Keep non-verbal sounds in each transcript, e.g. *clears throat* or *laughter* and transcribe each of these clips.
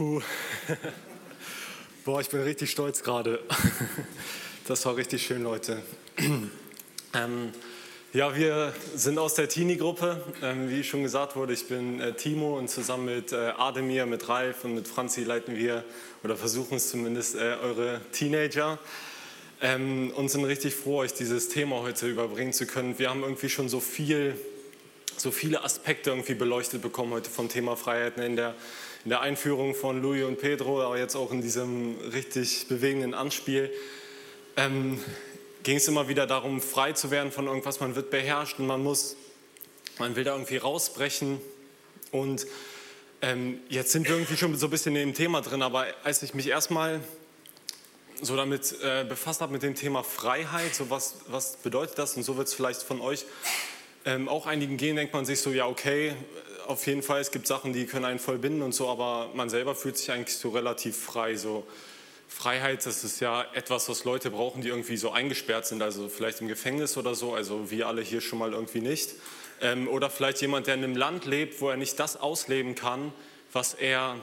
Puh. *laughs* Boah, ich bin richtig stolz gerade. *laughs* Das war richtig schön, Leute. *clears throat* Ähm, ja, wir sind aus der Teenie-Gruppe. Ähm, wie schon gesagt wurde, ich bin äh, Timo und zusammen mit äh, Ademir, mit Ralf und mit Franzi leiten wir oder versuchen es zumindest äh, eure Teenager. Ähm, und sind richtig froh, euch dieses Thema heute überbringen zu können. Wir haben irgendwie schon so viel, so viele Aspekte irgendwie beleuchtet bekommen heute vom Thema Freiheiten in der in der Einführung von Louis und Pedro, aber jetzt auch in diesem richtig bewegenden Anspiel, ähm, ging es immer wieder darum, frei zu werden von irgendwas. Man wird beherrscht und man muss, man will da irgendwie rausbrechen. Und ähm, jetzt sind wir irgendwie schon so ein bisschen in dem Thema drin, aber als ich mich erstmal so damit äh, befasst habe mit dem Thema Freiheit, so was, was bedeutet das und so wird es vielleicht von euch ähm, auch einigen gehen, denkt man sich so, ja okay, auf jeden Fall, es gibt Sachen, die können einen voll binden und so, aber man selber fühlt sich eigentlich so relativ frei. So Freiheit, das ist ja etwas, was Leute brauchen, die irgendwie so eingesperrt sind, also vielleicht im Gefängnis oder so, also wir alle hier schon mal irgendwie nicht. Ähm, oder vielleicht jemand, der in einem Land lebt, wo er nicht das ausleben kann, was er,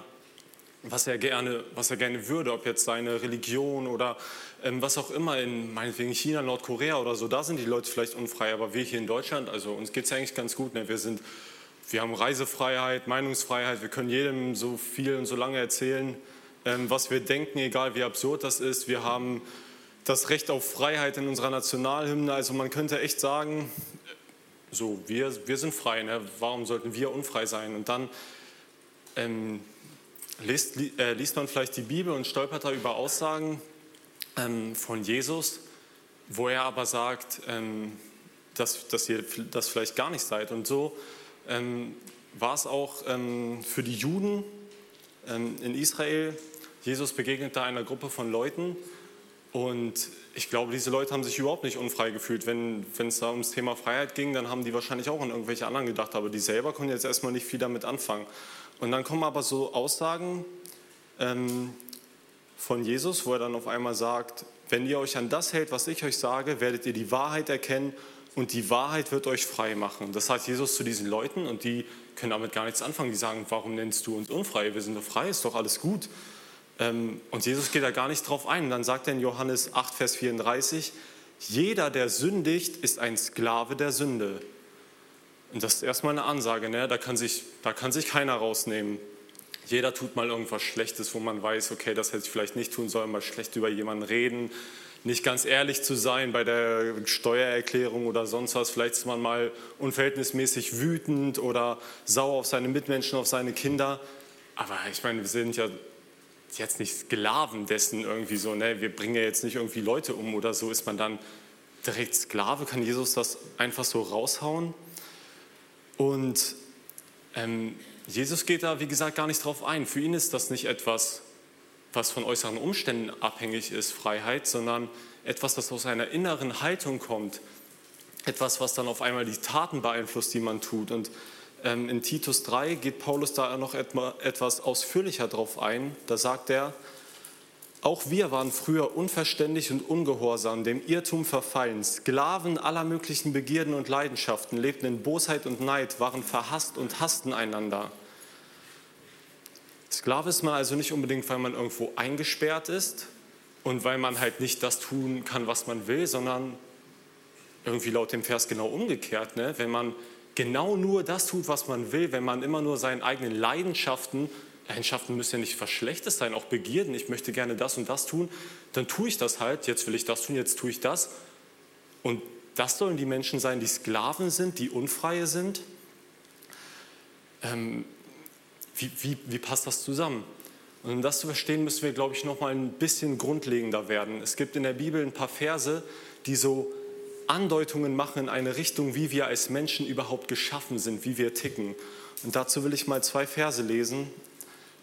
was er, gerne, was er gerne würde, ob jetzt seine Religion oder ähm, was auch immer in meinetwegen China, Nordkorea oder so, da sind die Leute vielleicht unfrei, aber wir hier in Deutschland, also uns geht es eigentlich ganz gut. Ne? Wir sind wir haben Reisefreiheit, Meinungsfreiheit, wir können jedem so viel und so lange erzählen, ähm, was wir denken, egal wie absurd das ist. Wir haben das Recht auf Freiheit in unserer Nationalhymne. Also man könnte echt sagen, so, wir, wir sind frei, ne? warum sollten wir unfrei sein? Und dann ähm, liest, äh, liest, man vielleicht die Bibel und stolpert da über Aussagen ähm, von Jesus, wo er aber sagt, ähm, dass, dass ihr das vielleicht gar nicht seid. Und so ähm, war es auch ähm, für die Juden ähm, in Israel. Jesus begegnete einer Gruppe von Leuten und ich glaube, diese Leute haben sich überhaupt nicht unfrei gefühlt. Wenn es da ums Thema Freiheit ging, dann haben die wahrscheinlich auch an irgendwelche anderen gedacht, aber die selber konnten jetzt erstmal nicht viel damit anfangen. Und dann kommen aber so Aussagen ähm, von Jesus, wo er dann auf einmal sagt, wenn ihr euch an das hält, was ich euch sage, werdet ihr die Wahrheit erkennen und die Wahrheit wird euch frei machen. Das sagt Jesus zu diesen Leuten und die können damit gar nichts anfangen. Die sagen, warum nennst du uns unfrei? Wir sind doch frei, ist doch alles gut. Ähm, und Jesus geht da gar nicht drauf ein. Und dann sagt er in Johannes 8, Vers 34, jeder, der sündigt, ist ein Sklave der Sünde. Und das ist erstmal eine Ansage, ne? da, kann sich, da kann sich keiner rausnehmen. Jeder tut mal irgendwas Schlechtes, wo man weiß, okay, das hätte ich vielleicht nicht tun sollen, mal schlecht über jemanden reden, nicht ganz ehrlich zu sein bei der Steuererklärung oder sonst was. Vielleicht ist man mal unverhältnismäßig wütend oder sauer auf seine Mitmenschen, auf seine Kinder. Aber ich meine, wir sind ja jetzt nicht Sklaven dessen irgendwie so. Ne? Wir bringen ja jetzt nicht irgendwie Leute um oder so. Ist man dann direkt Sklave? Kann Jesus das einfach so raushauen? Und ähm, Jesus geht da, wie gesagt, gar nicht drauf ein. Für ihn ist das nicht etwas, was von äußeren Umständen abhängig ist, Freiheit, sondern etwas, das aus einer inneren Haltung kommt. Etwas, was dann auf einmal die Taten beeinflusst, die man tut. Und ähm, in Titus 3 geht Paulus da noch etwas ausführlicher drauf ein. Da sagt er, auch wir waren früher unverständlich und ungehorsam, dem Irrtum verfallen, Sklaven aller möglichen Begierden und Leidenschaften, lebten in Bosheit und Neid, waren verhasst und hassten einander. Sklave ist man also nicht unbedingt, weil man irgendwo eingesperrt ist und weil man halt nicht das tun kann, was man will, sondern irgendwie laut dem Vers genau umgekehrt. Ne? Wenn man genau nur das tut, was man will, wenn man immer nur seinen eigenen Leidenschaften, Leidenschaften müssen ja nicht was Schlechtes sein, auch Begierden, ich möchte gerne das und das tun, dann tue ich das halt, jetzt will ich das tun, jetzt tue ich das. Und das sollen die Menschen sein, die Sklaven sind, die Unfreie sind. Ähm, wie, wie, wie passt das zusammen? Und um das zu verstehen, müssen wir, glaube ich, noch mal ein bisschen grundlegender werden. Es gibt in der Bibel ein paar Verse, die so Andeutungen machen in eine Richtung, wie wir als Menschen überhaupt geschaffen sind, wie wir ticken. Und dazu will ich mal zwei Verse lesen.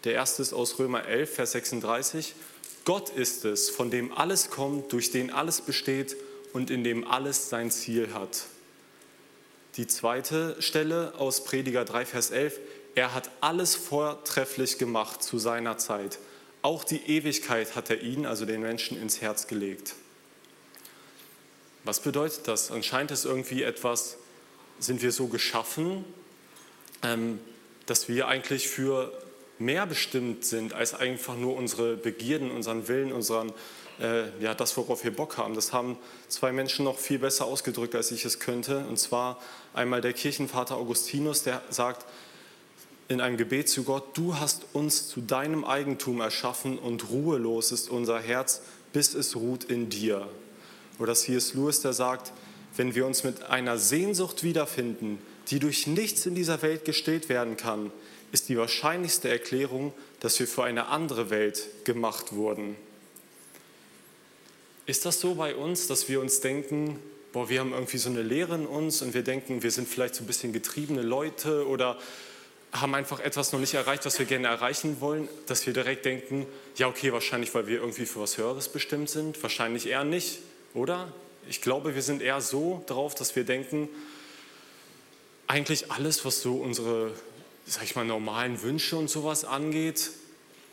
Der erste ist aus Römer 11, Vers 36. Gott ist es, von dem alles kommt, durch den alles besteht und in dem alles sein Ziel hat. Die zweite Stelle aus Prediger 3, Vers 11. Er hat alles vortrefflich gemacht zu seiner Zeit. Auch die Ewigkeit hat er ihn, also den Menschen, ins Herz gelegt. Was bedeutet das? Anscheinend ist irgendwie etwas, sind wir so geschaffen, ähm, dass wir eigentlich für mehr bestimmt sind als einfach nur unsere Begierden, unseren Willen, unseren, äh, ja, das, worauf wir Bock haben. Das haben zwei Menschen noch viel besser ausgedrückt, als ich es könnte. Und zwar einmal der Kirchenvater Augustinus, der sagt in einem Gebet zu Gott, du hast uns zu deinem Eigentum erschaffen und ruhelos ist unser Herz, bis es ruht in dir. Oder C.S. Lewis, der sagt, wenn wir uns mit einer Sehnsucht wiederfinden, die durch nichts in dieser Welt gestillt werden kann, ist die wahrscheinlichste Erklärung, dass wir für eine andere Welt gemacht wurden. Ist das so bei uns, dass wir uns denken, boah, wir haben irgendwie so eine Lehre in uns und wir denken, wir sind vielleicht so ein bisschen getriebene Leute oder haben einfach etwas noch nicht erreicht, was wir gerne erreichen wollen, dass wir direkt denken, ja okay, wahrscheinlich, weil wir irgendwie für was Höheres bestimmt sind, wahrscheinlich eher nicht, oder? Ich glaube, wir sind eher so drauf, dass wir denken, eigentlich alles, was so unsere, sag ich mal, normalen Wünsche und sowas angeht,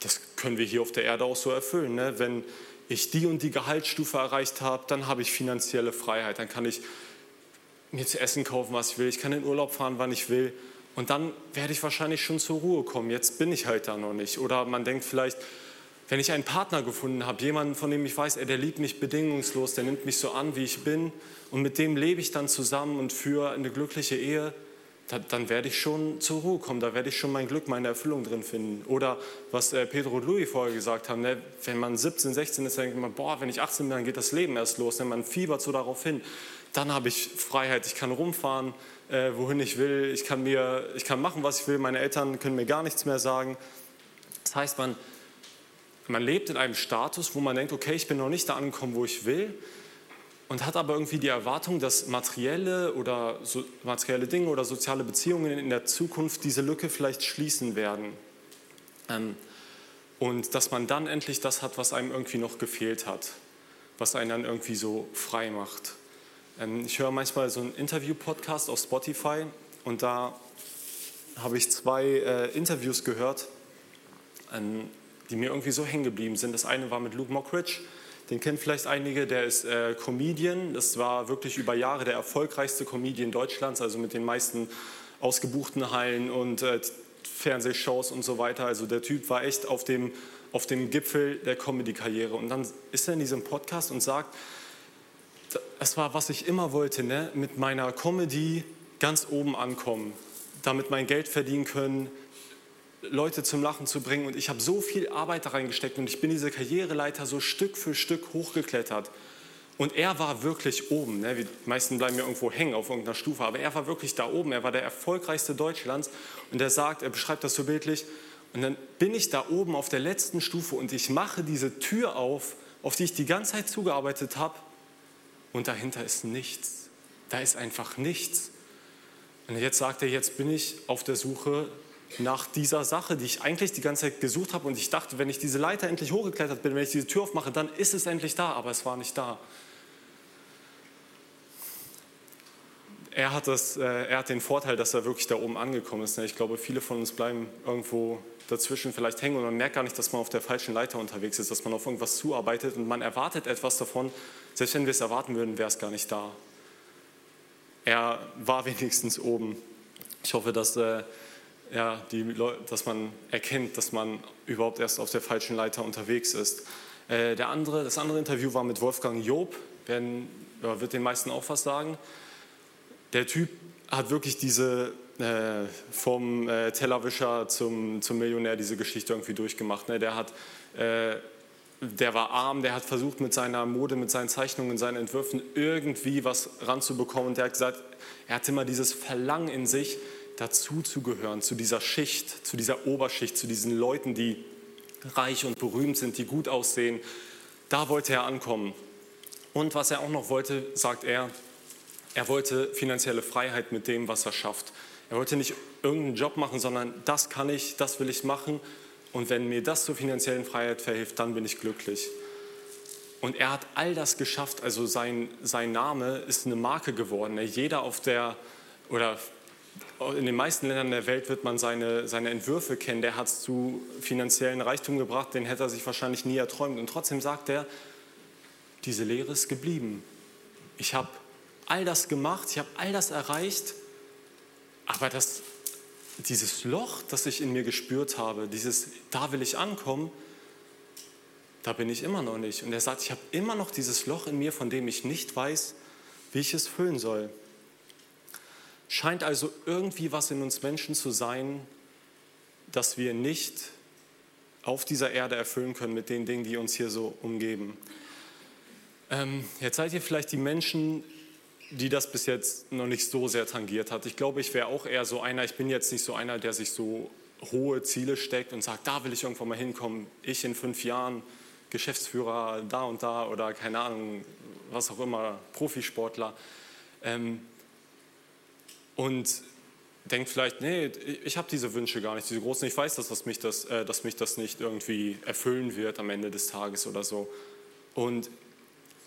das können wir hier auf der Erde auch so erfüllen. Ne? Wenn ich die und die Gehaltsstufe erreicht habe, dann habe ich finanzielle Freiheit, dann kann ich mir zu essen kaufen, was ich will, ich kann in Urlaub fahren, wann ich will. Und dann werde ich wahrscheinlich schon zur Ruhe kommen. Jetzt bin ich halt da noch nicht. Oder man denkt vielleicht, wenn ich einen Partner gefunden habe, jemanden, von dem ich weiß, ey, der liebt mich bedingungslos, der nimmt mich so an, wie ich bin, und mit dem lebe ich dann zusammen und für eine glückliche Ehe, dann werde ich schon zur Ruhe kommen, da werde ich schon mein Glück, meine Erfüllung drin finden. Oder was äh, Pedro und Louis vorher gesagt haben, ne, wenn man 17, 16 ist, dann denkt man, boah, wenn ich 18 bin, dann geht das Leben erst los, ne, man fiebert so darauf hin. Dann habe ich Freiheit, ich kann rumfahren, äh, wohin ich will, ich kann, mir, ich kann machen, was ich will, meine Eltern können mir gar nichts mehr sagen. Das heißt, man, man lebt in einem Status, wo man denkt, okay, ich bin noch nicht da angekommen, wo ich will, und hat aber irgendwie die Erwartung, dass materielle oder so, materielle Dinge oder soziale Beziehungen in der Zukunft diese Lücke vielleicht schließen werden. Ähm, und dass man dann endlich das hat, was einem irgendwie noch gefehlt hat, was einen dann irgendwie so frei macht. Ähm, ich höre manchmal so einen Interview-Podcast auf Spotify und da habe ich zwei äh, Interviews gehört, ähm, die mir irgendwie so hängen geblieben sind. Das eine war mit Luke Mockridge den kennen vielleicht einige, der ist äh, Comedian. Das war wirklich über Jahre der erfolgreichste Comedian Deutschlands, also mit den meisten ausgebuchten Hallen und äh, Fernsehshows und so weiter. Also der Typ war echt auf dem, auf dem Gipfel der Comedy-Karriere. Und dann ist er in diesem Podcast und sagt, es war, was ich immer wollte, ne? mit meiner Comedy ganz oben ankommen, damit mein Geld verdienen können, Leute zum Lachen zu bringen. Und ich habe so viel Arbeit da reingesteckt und ich bin diese Karriereleiter so Stück für Stück hochgeklettert. Und er war wirklich oben. Ne? Die meisten bleiben ja irgendwo hängen auf irgendeiner Stufe, aber er war wirklich da oben. Er war der erfolgreichste Deutschlands. Und er sagt, er beschreibt das so bildlich. Und dann bin ich da oben auf der letzten Stufe und ich mache diese Tür auf, auf die ich die ganze Zeit zugearbeitet habe. Und dahinter ist nichts. Da ist einfach nichts. Und jetzt sagt er, jetzt bin ich auf der Suche nach dieser Sache, die ich eigentlich die ganze Zeit gesucht habe und ich dachte, wenn ich diese Leiter endlich hochgeklettert bin, wenn ich diese Tür aufmache, dann ist es endlich da, aber es war nicht da. Er hat, das, äh, er hat den Vorteil, dass er wirklich da oben angekommen ist. Ne? Ich glaube, viele von uns bleiben irgendwo dazwischen vielleicht hängen und man merkt gar nicht, dass man auf der falschen Leiter unterwegs ist, dass man auf irgendwas zuarbeitet und man erwartet etwas davon. Selbst wenn wir es erwarten würden, wäre es gar nicht da. Er war *laughs* wenigstens oben. Ich hoffe, dass äh, ja, die dass man erkennt, dass man überhaupt erst auf der falschen Leiter unterwegs ist. Äh, der andere, das andere Interview war mit Wolfgang Job, werden, ja, wird den meisten auch was sagen. Der Typ hat wirklich diese äh, vom äh, Tellerwischer zum, zum Millionär diese Geschichte irgendwie durchgemacht. Ne? Der, hat, äh, der war arm, der hat versucht mit seiner Mode, mit seinen Zeichnungen, seinen Entwürfen irgendwie was ranzubekommen. Und der hat gesagt, er hatte immer dieses Verlangen in sich, dazu zu zu dieser Schicht, zu dieser Oberschicht, zu diesen Leuten, die reich und berühmt sind, die gut aussehen. Da wollte er ankommen. Und was er auch noch wollte, sagt er, er wollte finanzielle Freiheit mit dem, was er schafft. Er wollte nicht irgendeinen Job machen, sondern das kann ich, das will ich machen. Und wenn mir das zur finanziellen Freiheit verhilft, dann bin ich glücklich. Und er hat all das geschafft. Also sein, sein Name ist eine Marke geworden. Jeder auf der, oder in den meisten Ländern der Welt wird man seine, seine Entwürfe kennen. Der hat es zu finanziellen Reichtum gebracht, den hätte er sich wahrscheinlich nie erträumt. Und trotzdem sagt er, diese Lehre ist geblieben. Ich habe all das gemacht, ich habe all das erreicht, aber das, dieses Loch, das ich in mir gespürt habe, dieses, da will ich ankommen, da bin ich immer noch nicht. Und er sagt, ich habe immer noch dieses Loch in mir, von dem ich nicht weiß, wie ich es füllen soll. Scheint also irgendwie was in uns Menschen zu sein, das wir nicht auf dieser Erde erfüllen können mit den Dingen, die uns hier so umgeben. Ähm, jetzt seid ihr vielleicht die Menschen, die das bis jetzt noch nicht so sehr tangiert hat. Ich glaube, ich wäre auch eher so einer, ich bin jetzt nicht so einer, der sich so hohe Ziele steckt und sagt, da will ich irgendwann mal hinkommen. Ich in fünf Jahren Geschäftsführer da und da oder keine Ahnung, was auch immer, Profisportler. Ähm, und denkt vielleicht, nee, ich habe diese Wünsche gar nicht, diese großen. Ich weiß, dass, dass, mich das, äh, dass mich das nicht irgendwie erfüllen wird am Ende des Tages oder so. Und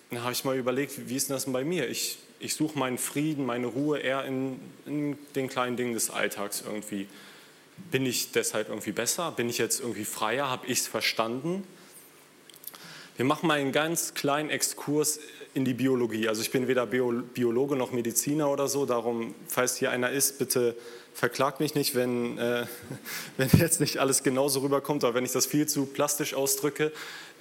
dann habe ich mal überlegt, wie ist denn das denn bei mir? Ich, ich suche meinen Frieden, meine Ruhe eher in, in den kleinen Dingen des Alltags irgendwie. Bin ich deshalb irgendwie besser? Bin ich jetzt irgendwie freier? Habe ich es verstanden? Wir machen mal einen ganz kleinen Exkurs in die Biologie. Also ich bin weder Biologe noch Mediziner oder so, darum, falls hier einer ist, bitte verklagt mich nicht, wenn, äh, *laughs* wenn jetzt nicht alles genauso rüberkommt, aber wenn ich das viel zu plastisch ausdrücke.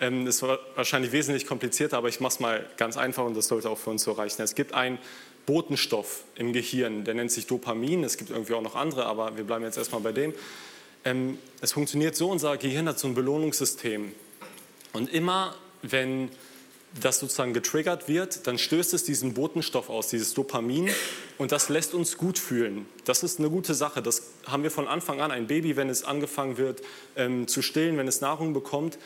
Ähm, ist wahrscheinlich wesentlich komplizierter, aber ich mache es mal ganz einfach und das sollte auch für uns so reichen. Es gibt einen Botenstoff im Gehirn, der nennt sich Dopamin. Es gibt irgendwie auch noch andere, aber wir bleiben jetzt erstmal bei dem. Ähm, es funktioniert so, unser Gehirn hat so ein Belohnungssystem. Und immer, wenn das sozusagen getriggert wird, dann stößt es diesen Botenstoff aus, dieses Dopamin, und das lässt uns gut fühlen. Das ist eine gute Sache. Das haben wir von Anfang an. Ein Baby, wenn es angefangen wird ähm, zu stillen, wenn es Nahrung bekommt,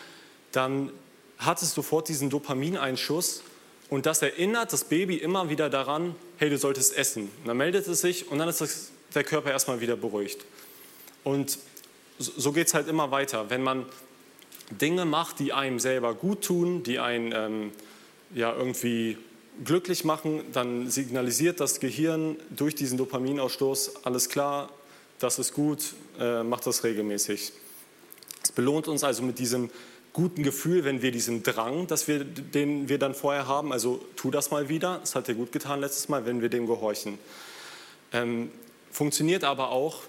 dann hat es sofort diesen Dopamineinschuss und das erinnert das Baby immer wieder daran, hey, du solltest essen. Und dann meldet es sich und dann ist das, der Körper erstmal wieder beruhigt. Und so geht es halt immer weiter. Wenn man Dinge macht, die einem selber gut tun, die einen ähm, ja, irgendwie glücklich machen, dann signalisiert das Gehirn durch diesen Dopaminausstoß, alles klar, das ist gut, äh, macht das regelmäßig. Es belohnt uns also mit diesem guten Gefühl, wenn wir diesen Drang, dass wir, den wir dann vorher haben, also tu das mal wieder, das hat dir gut getan letztes Mal, wenn wir dem gehorchen. Ähm, funktioniert aber auch,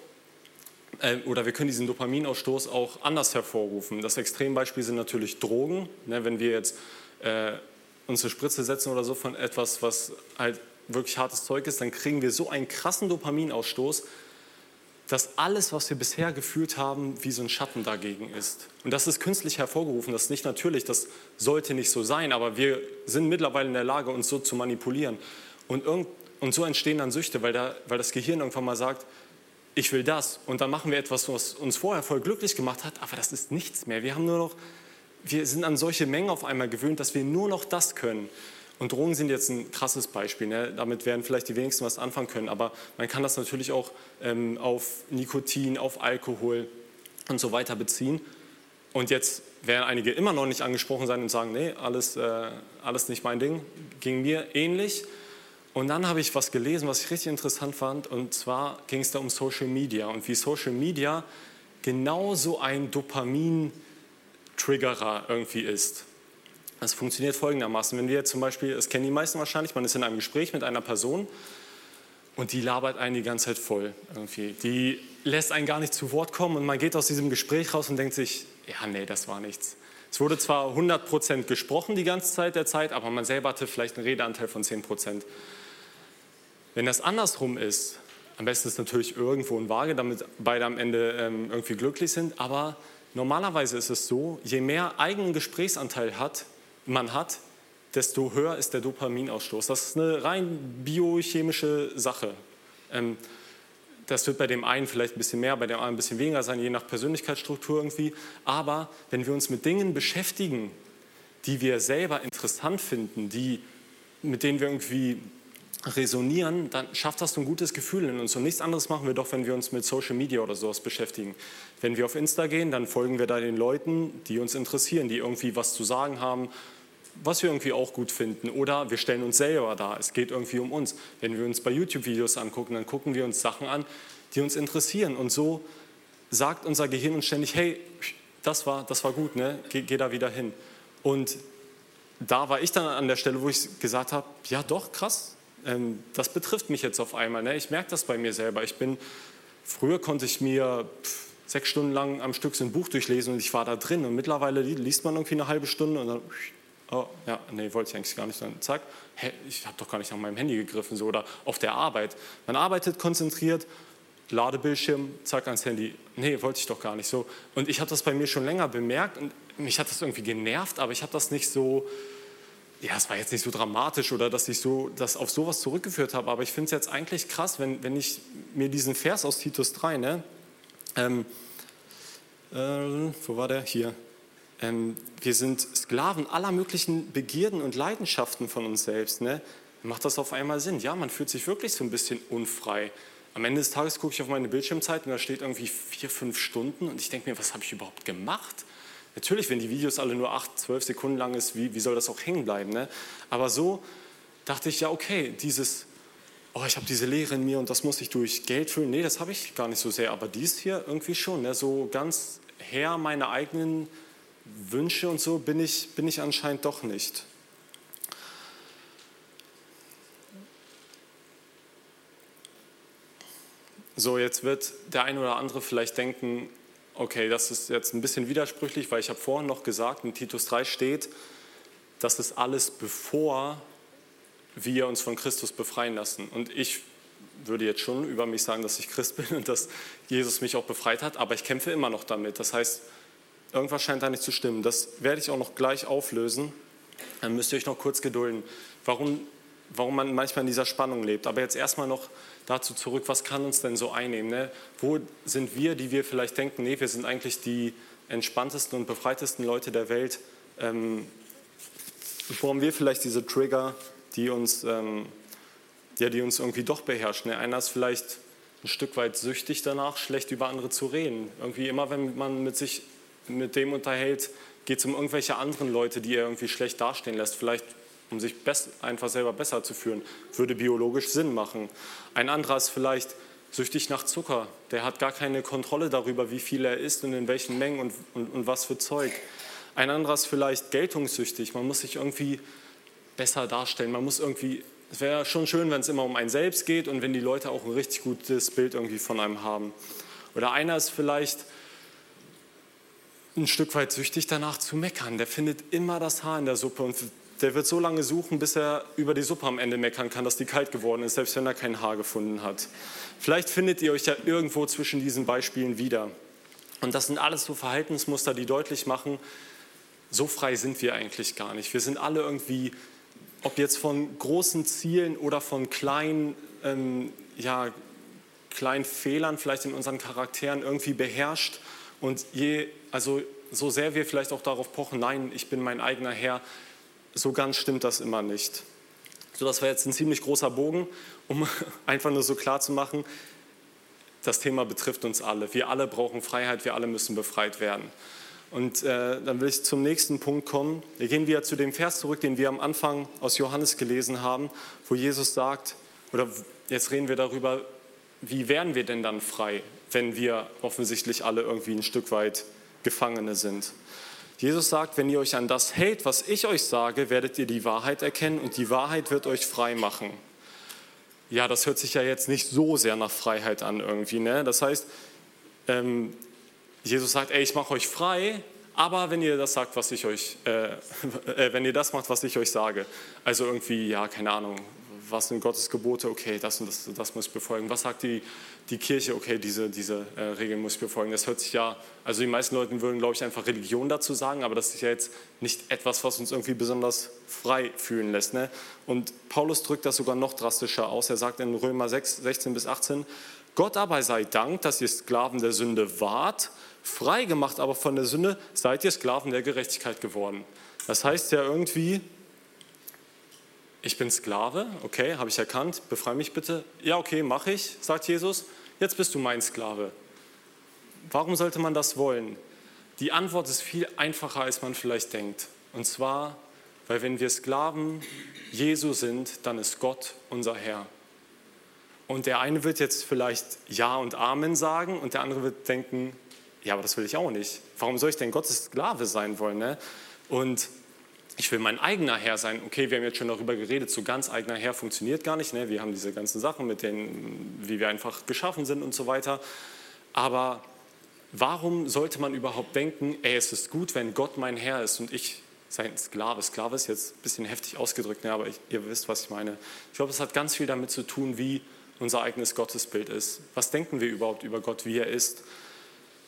oder wir können diesen Dopaminausstoß auch anders hervorrufen. Das Extrembeispiel sind natürlich Drogen. Ne, wenn wir jetzt äh, uns eine Spritze setzen oder so von etwas, was halt wirklich hartes Zeug ist, dann kriegen wir so einen krassen Dopaminausstoß, dass alles, was wir bisher gefühlt haben, wie so ein Schatten dagegen ist. Und das ist künstlich hervorgerufen, das ist nicht natürlich, das sollte nicht so sein, aber wir sind mittlerweile in der Lage, uns so zu manipulieren. Und, irgend, und so entstehen dann Süchte, weil, da, weil das Gehirn irgendwann mal sagt, ich will das. Und dann machen wir etwas, was uns vorher voll glücklich gemacht hat, aber das ist nichts mehr. Wir haben nur noch, wir sind an solche Mengen auf einmal gewöhnt, dass wir nur noch das können. Und Drogen sind jetzt ein krasses Beispiel. Ne? Damit werden vielleicht die wenigsten was anfangen können. Aber man kann das natürlich auch ähm, auf Nikotin, auf Alkohol und so weiter beziehen. Und jetzt werden einige immer noch nicht angesprochen sein und sagen, nee, alles, äh, alles nicht mein Ding. Ging mir ähnlich. Und dann habe ich was gelesen, was ich richtig interessant fand. Und zwar ging es da um Social Media und wie Social Media genauso ein Dopamin-Triggerer irgendwie ist. Das funktioniert folgendermaßen. Wenn wir zum Beispiel, das kennen die meisten wahrscheinlich, man ist in einem Gespräch mit einer Person und die labert einen die ganze Zeit voll irgendwie. Die lässt einen gar nicht zu Wort kommen und man geht aus diesem Gespräch raus und denkt sich, ja, nee, das war nichts. Es wurde zwar 100% gesprochen die ganze Zeit der Zeit, aber man selber hatte vielleicht einen Redeanteil von 10%. Wenn das andersrum ist, am besten ist natürlich irgendwo ein Waage, damit beide am Ende ähm, irgendwie glücklich sind, aber normalerweise ist es so, je mehr eigenen Gesprächsanteil hat, man hat, desto höher ist der Dopaminausstoß. Das ist eine rein biochemische Sache. Ähm, das wird bei dem einen vielleicht ein bisschen mehr, bei dem anderen ein bisschen weniger sein, je nach Persönlichkeitsstruktur irgendwie. Aber wenn wir uns mit Dingen beschäftigen, die wir selber interessant finden, die, mit denen wir irgendwie resonieren, dann schafft das ein gutes Gefühl in uns. Und nichts anderes machen wir doch, wenn wir uns mit Social Media oder sowas beschäftigen. Wenn wir auf Insta gehen, dann folgen wir da den Leuten, die uns interessieren, die irgendwie was zu sagen haben, was wir irgendwie auch gut finden. Oder wir stellen uns selber dar. Es geht irgendwie um uns. Wenn wir uns bei YouTube-Videos angucken, dann gucken wir uns Sachen an, die uns interessieren. Und so sagt unser Gehirn uns ständig, hey, das war, das war gut, ne? geh, geh da wieder hin. Und da war ich dann an der Stelle, wo ich gesagt habe, ja doch, krass, das betrifft mich jetzt auf einmal. Ne? Ich merke das bei mir selber. Ich bin früher konnte ich mir pff, sechs Stunden lang am Stück so ein Buch durchlesen und ich war da drin. Und mittlerweile liest man irgendwie eine halbe Stunde und dann, oh, ja, nee, wollte ich eigentlich gar nicht. Dann zack, hä, ich habe doch gar nicht nach meinem Handy gegriffen so, oder auf der Arbeit. Man arbeitet konzentriert, Ladebildschirm, zack ans Handy. Nee, wollte ich doch gar nicht so. Und ich habe das bei mir schon länger bemerkt und mich hat das irgendwie genervt, aber ich habe das nicht so, ja, es war jetzt nicht so dramatisch oder dass ich so, das auf sowas zurückgeführt habe, aber ich finde es jetzt eigentlich krass, wenn, wenn ich mir diesen Vers aus Titus 3, ne, ähm, äh, wo war der? Hier. Ähm, wir sind Sklaven aller möglichen Begierden und Leidenschaften von uns selbst. Ne? Macht das auf einmal Sinn? Ja, man fühlt sich wirklich so ein bisschen unfrei. Am Ende des Tages gucke ich auf meine Bildschirmzeit und da steht irgendwie vier, fünf Stunden und ich denke mir, was habe ich überhaupt gemacht? Natürlich, wenn die Videos alle nur acht, zwölf Sekunden lang ist, wie, wie soll das auch hängen bleiben? Ne? Aber so dachte ich, ja, okay, dieses, oh, ich habe diese Lehre in mir und das muss ich durch Geld füllen. Nee, das habe ich gar nicht so sehr, aber dies hier irgendwie schon. Ne? So ganz Herr meiner eigenen Wünsche und so bin ich, bin ich anscheinend doch nicht. So, jetzt wird der eine oder andere vielleicht denken, okay, das ist jetzt ein bisschen widersprüchlich, weil ich habe vorhin noch gesagt, in Titus 3 steht, das ist alles bevor wir uns von Christus befreien lassen. Und ich würde jetzt schon über mich sagen, dass ich Christ *laughs* bin und dass Jesus mich auch befreit hat, aber ich kämpfe immer noch damit. Das heißt, irgendwas scheint da nicht zu stimmen. Das werde ich auch noch gleich auflösen. Dann müsst ihr euch noch kurz gedulden. Warum warum man manchmal in dieser Spannung lebt. Aber jetzt erstmal noch dazu zurück, was kann uns denn so einnehmen? Ne? Wo sind wir, die wir vielleicht denken, nee, wir sind eigentlich die entspanntesten und befreitesten Leute der Welt? Ähm, wo haben wir vielleicht diese Trigger, die uns, ähm, ja, die uns irgendwie doch beherrschen? Ne? Einer ist vielleicht ein Stück weit süchtig danach, schlecht über andere zu reden. Irgendwie immer, wenn man mit sich mit dem unterhält, geht es um irgendwelche anderen Leute, die er irgendwie schlecht dastehen lässt. Vielleicht um sich einfach selber besser zu fühlen, würde biologisch Sinn machen. Ein anderer ist vielleicht süchtig nach Zucker. Der hat gar keine Kontrolle darüber, wie viel er isst und in welchen Mengen und, und, und was für Zeug. Ein anderer ist vielleicht geltungssüchtig. Man muss sich irgendwie besser darstellen. Man muss irgendwie, es wäre schon schön, wenn es immer um einen selbst geht und wenn die Leute auch ein richtig gutes Bild irgendwie von einem haben. Oder einer ist vielleicht ein Stück weit süchtig danach zu meckern. Der findet immer das Haar in der Suppe und der wird so lange suchen, bis er über die Suppe am Ende meckern kann, dass die kalt geworden ist, selbst wenn er kein Haar gefunden hat. Vielleicht findet ihr euch ja irgendwo zwischen diesen Beispielen wieder. Und das sind alles so Verhaltensmuster, die deutlich machen, so frei sind wir eigentlich gar nicht. Wir sind alle irgendwie, ob jetzt von großen Zielen oder von kleinen, ähm, ja, kleinen Fehlern vielleicht in unseren Charakteren irgendwie beherrscht. Und je, also so sehr wir vielleicht auch darauf pochen, nein, ich bin mein eigener Herr, so ganz stimmt das immer nicht. So, das war jetzt ein ziemlich großer Bogen, um *laughs* einfach nur so klar zu machen, das Thema betrifft uns alle. Wir alle brauchen Freiheit, wir alle müssen befreit werden. Und äh, dann will ich zum nächsten Punkt kommen. Wir gehen wieder zu dem Vers zurück, den wir am Anfang aus Johannes gelesen haben, wo Jesus sagt, oder jetzt reden wir darüber, wie werden wir denn dann frei, wenn wir offensichtlich alle irgendwie ein Stück weit Gefangene sind. Jesus sagt, wenn ihr euch an das hält, was ich euch sage, werdet ihr die Wahrheit erkennen und die Wahrheit wird euch frei machen. Ja, das hört sich ja jetzt nicht so sehr nach Freiheit an irgendwie. Ne? Das heißt, ähm, Jesus sagt, ey, ich mache euch frei, aber wenn ihr das sagt, was ich euch, äh, *laughs* äh, wenn ihr das macht, was ich euch sage, also irgendwie, ja, keine Ahnung, was sind Gottes Gebote? Okay, das und das, das muss ich befolgen. Was sagt die, die Kirche? Okay, diese, diese äh, Regeln muss ich befolgen. Das hört sich ja, also die meisten Leute würden, glaube ich, einfach Religion dazu sagen, aber das ist ja jetzt nicht etwas, was uns irgendwie besonders frei fühlen lässt. Ne? Und Paulus drückt das sogar noch drastischer aus. Er sagt in Römer 6, 16 bis 18, Gott aber sei Dank, dass ihr Sklaven der Sünde wart, frei gemacht aber von der Sünde, seid ihr Sklaven der Gerechtigkeit geworden. Das heißt ja irgendwie, ich bin Sklave, okay, habe ich erkannt, befreie mich bitte. Ja, okay, mache ich, sagt Jesus, jetzt bist du mein Sklave. Warum sollte man das wollen? Die Antwort ist viel einfacher, als man vielleicht denkt. Und zwar, weil wenn wir Sklaven Jesu sind, dann ist Gott unser Herr. Und der eine wird jetzt vielleicht Ja und Amen sagen und der andere wird denken, ja, aber das will ich auch nicht. Warum soll ich denn Gottes Sklave sein wollen? Ne? Und ich will mein eigener Herr sein. Okay, wir haben jetzt schon darüber geredet, so ganz eigener Herr funktioniert gar nicht. Ne? Wir haben diese ganzen Sachen mit denen, wie wir einfach geschaffen sind und so weiter. Aber warum sollte man überhaupt denken, ey, es ist gut, wenn Gott mein Herr ist und ich sein Sklave. Sklave ist jetzt ein bisschen heftig ausgedrückt, ne? aber ich, ihr wisst, was ich meine. Ich glaube, es hat ganz viel damit zu tun, wie unser eigenes Gottesbild ist. Was denken wir überhaupt über Gott, wie er ist?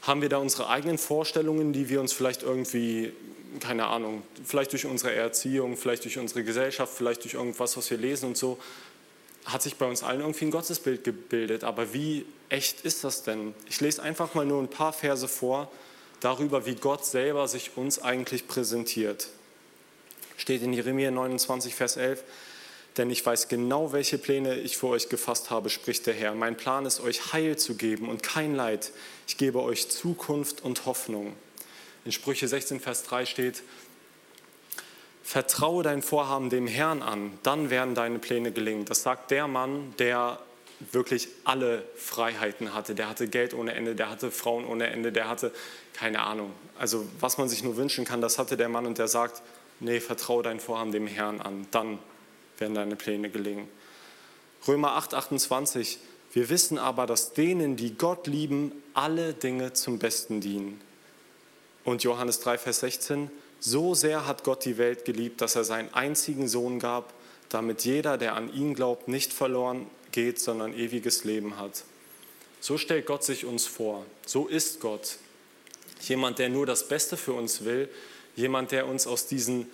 Haben wir da unsere eigenen Vorstellungen, die wir uns vielleicht irgendwie keine Ahnung, vielleicht durch unsere Erziehung, vielleicht durch unsere Gesellschaft, vielleicht durch irgendwas, was wir lesen und so, hat sich bei uns allen irgendwie ein Gottesbild gebildet. Aber wie echt ist das denn? Ich lese einfach mal nur ein paar Verse vor darüber, wie Gott selber sich uns eigentlich präsentiert. Steht in Jeremia 29, Vers 11. Denn ich weiß genau, welche Pläne ich für euch gefasst habe, spricht der Herr. Mein Plan ist, euch Heil zu geben und kein Leid. Ich gebe euch Zukunft und Hoffnung. In Sprüche 16, Vers 3 steht, Vertraue dein Vorhaben dem Herrn an, dann werden deine Pläne gelingen. Das sagt der Mann, der wirklich alle Freiheiten hatte. Der hatte Geld ohne Ende, der hatte Frauen ohne Ende, der hatte keine Ahnung. Also was man sich nur wünschen kann, das hatte der Mann und der sagt, nee, vertraue dein Vorhaben dem Herrn an, dann werden deine Pläne gelingen. Römer 8, 28. Wir wissen aber, dass denen, die Gott lieben, alle Dinge zum Besten dienen und Johannes 3, Vers 16, so sehr hat Gott die Welt geliebt, dass er seinen einzigen Sohn gab, damit jeder, der an ihn glaubt, nicht verloren geht, sondern ewiges Leben hat. So stellt Gott sich uns vor. So ist Gott. Jemand, der nur das Beste für uns will. Jemand, der uns aus diesen,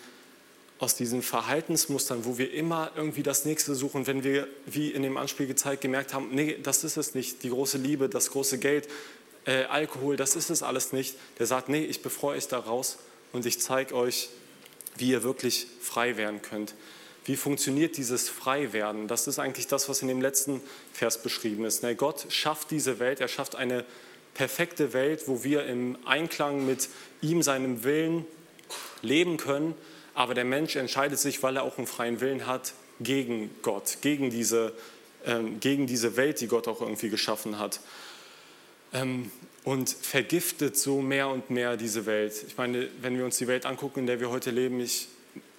aus diesen Verhaltensmustern, wo wir immer irgendwie das Nächste suchen, wenn wir, wie in dem Anspiel gezeigt, gemerkt haben, nee, das ist es nicht, die große Liebe, das große Geld, äh, Alkohol, das ist es alles nicht. Der sagt, nee, ich befreue euch da raus und ich zeige euch, wie ihr wirklich frei werden könnt. Wie funktioniert dieses Freiwerden? Das ist eigentlich das, was in dem letzten Vers beschrieben ist. Ne? Gott schafft diese Welt, er schafft eine perfekte Welt, wo wir im Einklang mit ihm, seinem Willen leben können. Aber der Mensch entscheidet sich, weil er auch einen freien Willen hat, gegen Gott, gegen diese, ähm, gegen diese Welt, die Gott auch irgendwie geschaffen hat ähm, und vergiftet so mehr und mehr diese Welt. Ich meine, wenn wir uns die Welt angucken, in der wir heute leben, ich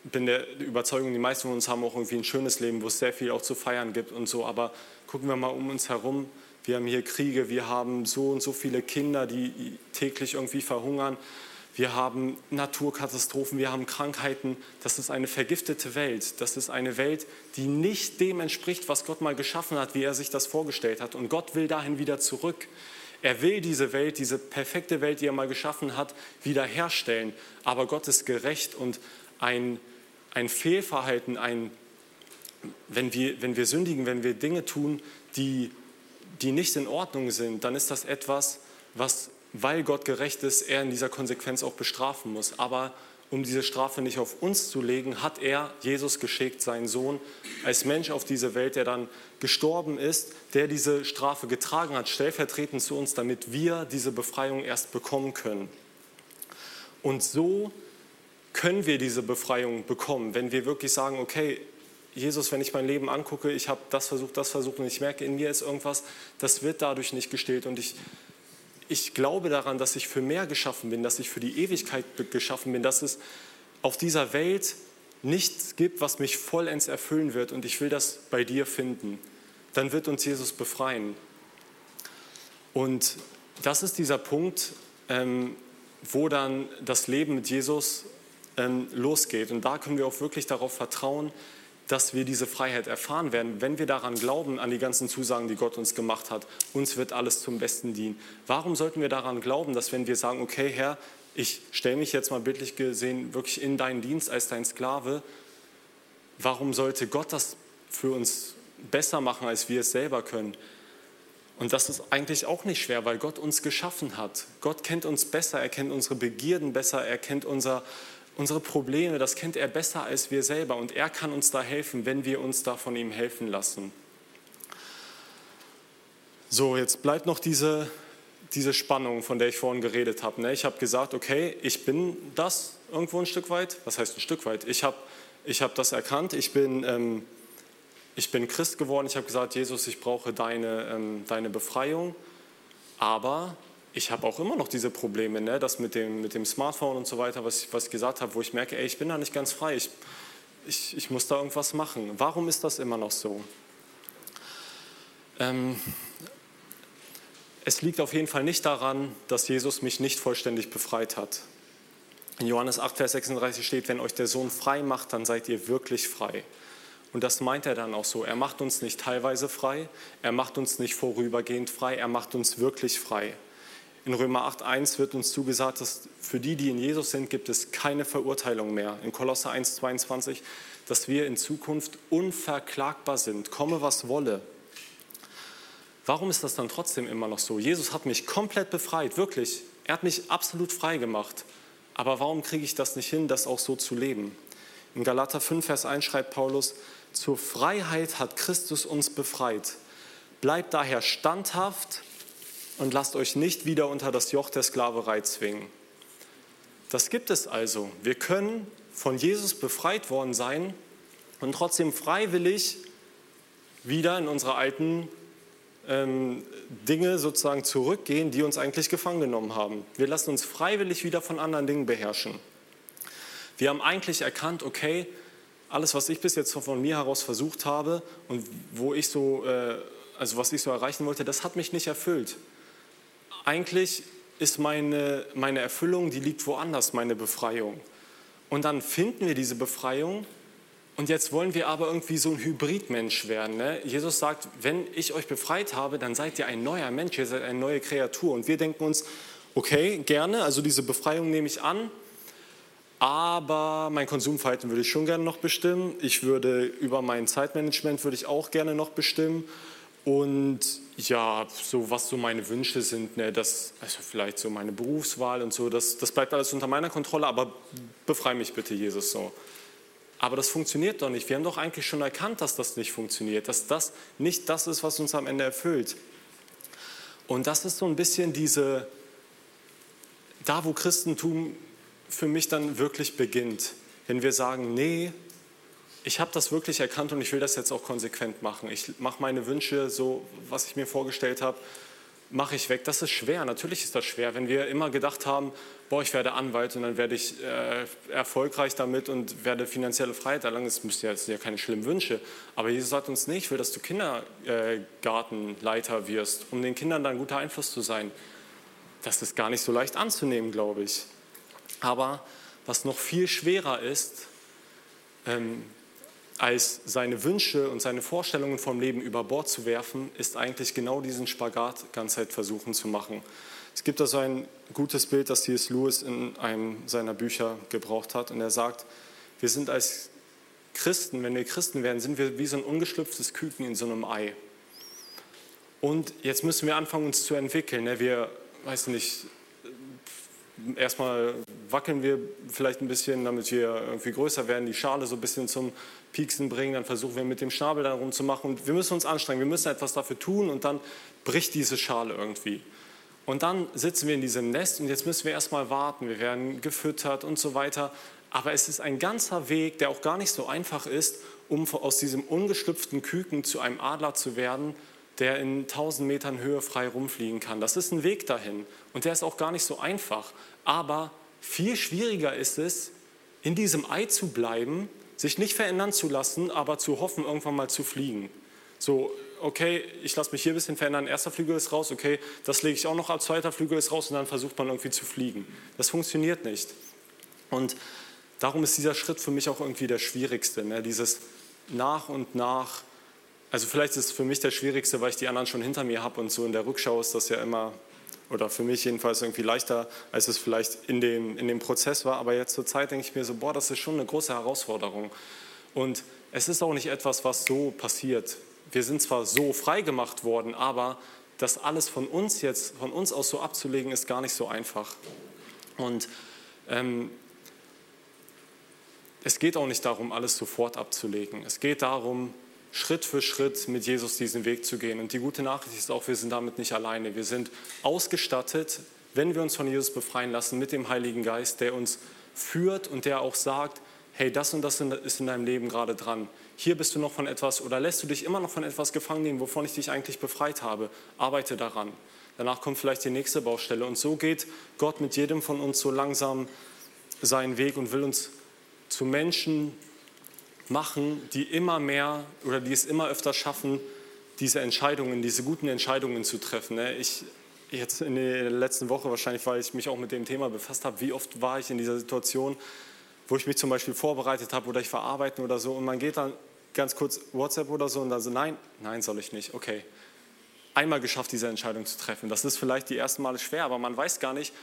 bin der Überzeugung, die meisten von uns haben auch irgendwie ein schönes Leben, wo es sehr viel auch zu feiern gibt und so. Aber gucken wir mal um uns herum. Wir haben hier Kriege, wir haben so und so viele Kinder, die täglich irgendwie verhungern. Wir haben Naturkatastrophen, wir haben Krankheiten. Das ist eine vergiftete Welt. Das ist eine Welt, die nicht dem entspricht, was Gott mal geschaffen hat, wie er sich das vorgestellt hat. Und Gott will dahin wieder zurück. Er will diese Welt, diese perfekte Welt, die er mal geschaffen hat, wiederherstellen. Aber Gott ist gerecht und ein, ein Fehlverhalten, ein, wenn, wir, wenn wir sündigen, wenn wir Dinge tun, die, die nicht in Ordnung sind, dann ist das etwas, was, weil Gott gerecht ist, er in dieser Konsequenz auch bestrafen muss. Aber um diese Strafe nicht auf uns zu legen, hat er Jesus geschickt, seinen Sohn, als Mensch auf diese Welt, der dann gestorben ist, der diese Strafe getragen hat, stellvertretend zu uns, damit wir diese Befreiung erst bekommen können. Und so können wir diese Befreiung bekommen, wenn wir wirklich sagen, okay, Jesus, wenn ich mein Leben angucke, ich habe das versucht, das versucht und ich merke, in mir ist irgendwas, das wird dadurch nicht gestillt und ich ich glaube daran, dass ich für mehr geschaffen bin, dass ich für die Ewigkeit geschaffen bin, dass es auf dieser Welt nichts gibt, was mich vollends erfüllen wird und ich will das bei dir finden, dann wird uns Jesus befreien. Und das ist dieser Punkt, ähm, wo dann das Leben mit Jesus ähm, losgeht. Und da können wir auch wirklich darauf vertrauen, dass wir diese Freiheit erfahren werden, wenn wir daran glauben, an die ganzen Zusagen, die Gott uns gemacht hat. Uns wird alles zum Besten dienen. Warum sollten wir daran glauben, dass wenn wir sagen, okay Herr, ich stelle mich jetzt mal bildlich gesehen wirklich in deinen Dienst als dein Sklave, warum sollte Gott das für uns besser machen, als wir es selber können? Und das ist eigentlich auch nicht schwer, weil Gott uns geschaffen hat. Gott kennt uns besser, er kennt unsere Begierden besser, er kennt unser Unsere Probleme, das kennt er besser als wir selber und er kann uns da helfen, wenn wir uns da von ihm helfen lassen. So, jetzt bleibt noch diese, diese Spannung, von der ich vorhin geredet habe. Ne? Ich habe gesagt, okay, ich bin das irgendwo ein Stück weit. Was heißt ein Stück weit? Ich habe ich hab das erkannt, ich bin, ähm, ich bin Christ geworden, ich habe gesagt, Jesus, ich brauche deine, ähm, deine Befreiung, aber ich habe auch immer noch diese Probleme, ne? das mit dem, mit dem Smartphone und so weiter, was, was ich gesagt habe, wo ich merke, ey, ich bin da nicht ganz frei, ich, ich, ich muss da irgendwas machen. Warum ist das immer noch so? Ähm, es liegt auf jeden Fall nicht daran, dass Jesus mich nicht vollständig befreit hat. In Johannes 8, Vers 36 steht, wenn euch der Sohn frei macht, dann seid ihr wirklich frei. Und das meint er dann auch so. Er macht uns nicht teilweise frei, er macht uns nicht vorübergehend frei, er macht uns wirklich frei. In Römer 8.1 wird uns zugesagt, dass für die, die in Jesus sind, gibt es keine Verurteilung mehr. In Kolosser 1.22, dass wir in Zukunft unverklagbar sind, komme was wolle. Warum ist das dann trotzdem immer noch so? Jesus hat mich komplett befreit, wirklich. Er hat mich absolut frei gemacht. Aber warum kriege ich das nicht hin, das auch so zu leben? In Galater 5, Vers 1 schreibt Paulus, zur Freiheit hat Christus uns befreit. Bleibt daher standhaft und lasst euch nicht wieder unter das Joch der Sklaverei zwingen. Das gibt es also. Wir können von Jesus befreit worden sein und trotzdem freiwillig wieder in unsere alten ähm, Dinge sozusagen zurückgehen, die uns eigentlich gefangen genommen haben. Wir lassen uns freiwillig wieder von anderen Dingen beherrschen. Wir haben eigentlich erkannt, okay, alles, was ich bis jetzt von mir heraus versucht habe und wo ich so, äh, also was ich so erreichen wollte, das hat mich nicht erfüllt eigentlich ist meine, meine Erfüllung, die liegt woanders, meine Befreiung. Und dann finden wir diese Befreiung und jetzt wollen wir aber irgendwie so ein Hybridmensch werden. Ne? Jesus sagt, wenn ich euch befreit habe, dann seid ihr ein neuer Mensch, ihr seid eine neue Kreatur. Und wir denken uns, okay, gerne, also diese Befreiung nehme ich an, aber mein Konsumverhalten würde ich schon gerne noch bestimmen. Ich würde über mein Zeitmanagement würde ich auch gerne noch bestimmen. Und ja, so was so meine Wünsche sind, ne, das, also vielleicht so meine Berufswahl und so, das, das bleibt alles unter meiner Kontrolle, aber befreie mich bitte, Jesus, so. Aber das funktioniert doch nicht. Wir haben doch eigentlich schon erkannt, dass das nicht funktioniert, dass das nicht das ist, was uns am Ende erfüllt. Und das ist so ein bisschen diese, da wo Christentum für mich dann wirklich beginnt. Wenn wir sagen, nee, ich habe das wirklich erkannt und ich will das jetzt auch konsequent machen. Ich mache meine Wünsche so, was ich mir vorgestellt habe, mache ich weg. Das ist schwer, natürlich ist das schwer. Wenn wir immer gedacht haben, boah, ich werde Anwalt und dann werde ich äh, erfolgreich damit und werde finanzielle Freiheit erlangen, das, müssen ja, das sind ja keine schlimmen Wünsche. Aber Jesus sagt uns nicht, ich will, dass du Kindergartenleiter wirst, um den Kindern dann guter Einfluss zu sein. Das ist gar nicht so leicht anzunehmen, glaube ich. Aber was noch viel schwerer ist, ähm, als seine Wünsche und seine Vorstellungen vom Leben über Bord zu werfen, ist eigentlich genau diesen Spagat ganz Zeit versuchen zu machen. Es gibt da so ein gutes Bild, das C.S. Lewis in einem seiner Bücher gebraucht hat. Und er sagt, wir sind als Christen, wenn wir Christen werden, sind wir wie so ein ungeschlüpftes Küken in so einem Ei. Und jetzt müssen wir anfangen, uns zu entwickeln. Ne? Wir, weiß nicht, erstmal wackeln wir vielleicht ein bisschen, damit wir irgendwie größer werden, die Schale so ein bisschen zum Pieksen bringen, dann versuchen wir mit dem Schnabel da rumzumachen. Und wir müssen uns anstrengen, wir müssen etwas dafür tun und dann bricht diese Schale irgendwie. Und dann sitzen wir in diesem Nest und jetzt müssen wir erstmal warten, wir werden gefüttert und so weiter. Aber es ist ein ganzer Weg, der auch gar nicht so einfach ist, um aus diesem ungeschlüpften Küken zu einem Adler zu werden, der in 1000 Metern Höhe frei rumfliegen kann. Das ist ein Weg dahin und der ist auch gar nicht so einfach. Aber viel schwieriger ist es, in diesem Ei zu bleiben sich nicht verändern zu lassen, aber zu hoffen, irgendwann mal zu fliegen. So, okay, ich lasse mich hier ein bisschen verändern, erster Flügel ist raus, okay, das lege ich auch noch ab, zweiter Flügel ist raus und dann versucht man irgendwie zu fliegen. Das funktioniert nicht. Und darum ist dieser Schritt für mich auch irgendwie der schwierigste, ne? dieses nach und nach, also vielleicht ist es für mich der schwierigste, weil ich die anderen schon hinter mir habe und so in der Rückschau ist das ja immer oder für mich jedenfalls irgendwie leichter, als es vielleicht in dem, in dem Prozess war. Aber jetzt zur Zeit denke ich mir so, boah, das ist schon eine große Herausforderung. Und es ist auch nicht etwas, was so passiert. Wir sind zwar so frei gemacht worden, aber das alles von uns jetzt, von uns aus so abzulegen, ist gar nicht so einfach. Und ähm, es geht auch nicht darum, alles sofort abzulegen. Es geht darum, Schritt für Schritt mit Jesus diesen Weg zu gehen. Und die gute Nachricht ist auch, wir sind damit nicht alleine. Wir sind ausgestattet, wenn wir uns von Jesus befreien lassen, mit dem Heiligen Geist, der uns führt und der auch sagt, hey, das und das ist in deinem Leben gerade dran. Hier bist du noch von etwas oder lässt du dich immer noch von etwas gefangen nehmen, wovon ich dich eigentlich befreit habe. Arbeite daran. Danach kommt vielleicht die nächste Baustelle. Und so geht Gott mit jedem von uns so langsam seinen Weg und will uns zu Menschen machen, die immer mehr oder die es immer öfter schaffen, diese Entscheidungen, diese guten Entscheidungen zu treffen. Ne? Ich jetzt in der letzten Woche wahrscheinlich, weil ich mich auch mit dem Thema befasst habe, wie oft war ich in dieser Situation, wo ich mich zum Beispiel vorbereitet habe oder ich verarbeiten oder so und man geht dann ganz kurz WhatsApp oder so und dann so, nein, nein, soll ich nicht, okay. Einmal geschafft, diese Entscheidung zu treffen. Das ist vielleicht die ersten Male schwer, aber man weiß gar nicht,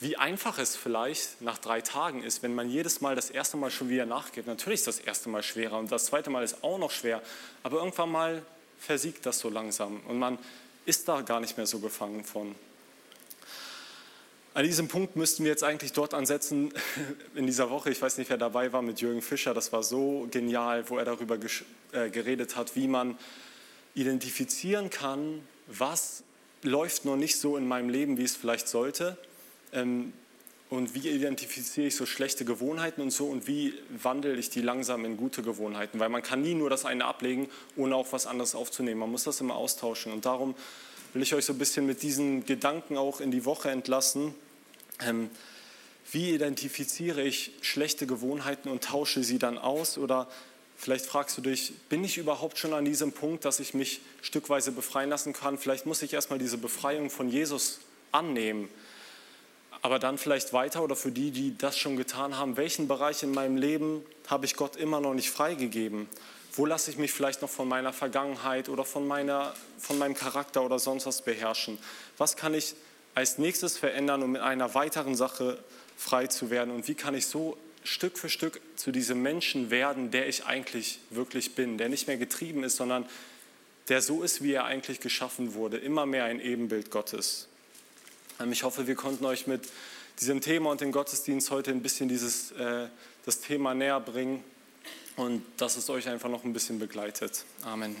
wie einfach es vielleicht nach drei Tagen ist, wenn man jedes Mal das erste Mal schon wieder nachgibt. Natürlich ist das erste Mal schwerer und das zweite Mal ist auch noch schwer, aber irgendwann mal versiegt das so langsam und man ist da gar nicht mehr so gefangen von. An diesem Punkt müssten wir jetzt eigentlich dort ansetzen *laughs* in dieser Woche. Ich weiß nicht, wer dabei war mit Jürgen Fischer. Das war so genial, wo er darüber äh, geredet hat, wie man identifizieren kann, was läuft noch nicht so in meinem Leben, wie es vielleicht sollte. Ähm, und wie identifiziere ich so schlechte Gewohnheiten und so und wie wandle ich die langsam in gute Gewohnheiten? Weil man kann nie nur das eine ablegen, ohne auch was anderes aufzunehmen. Man muss das immer austauschen. Und darum will ich euch so ein bisschen mit diesen Gedanken auch in die Woche entlassen. Ähm, wie identifiziere ich schlechte Gewohnheiten und tausche sie dann aus? Oder vielleicht fragst du dich, bin ich überhaupt schon an diesem Punkt, dass ich mich stückweise befreien lassen kann? Vielleicht muss ich erstmal diese Befreiung von Jesus annehmen aber dann vielleicht weiter oder für die, die das schon getan haben, welchen Bereich in meinem Leben habe ich Gott immer noch nicht freigegeben? Wo lasse ich mich vielleicht noch von meiner Vergangenheit oder von, meiner, von meinem Charakter oder sonst was beherrschen? Was kann ich als nächstes verändern, um in einer weiteren Sache frei zu werden? Und wie kann ich so Stück für Stück zu diesem Menschen werden, der ich eigentlich wirklich bin, der nicht mehr getrieben ist, sondern der so ist, wie er eigentlich geschaffen wurde, immer mehr ein Ebenbild Gottes. Ähm, ich hoffe, wir konnten euch mit diesem Thema und dem Gottesdienst heute ein bisschen dieses, äh, das Thema näher bringen und dass es euch einfach noch ein bisschen begleitet. Amen.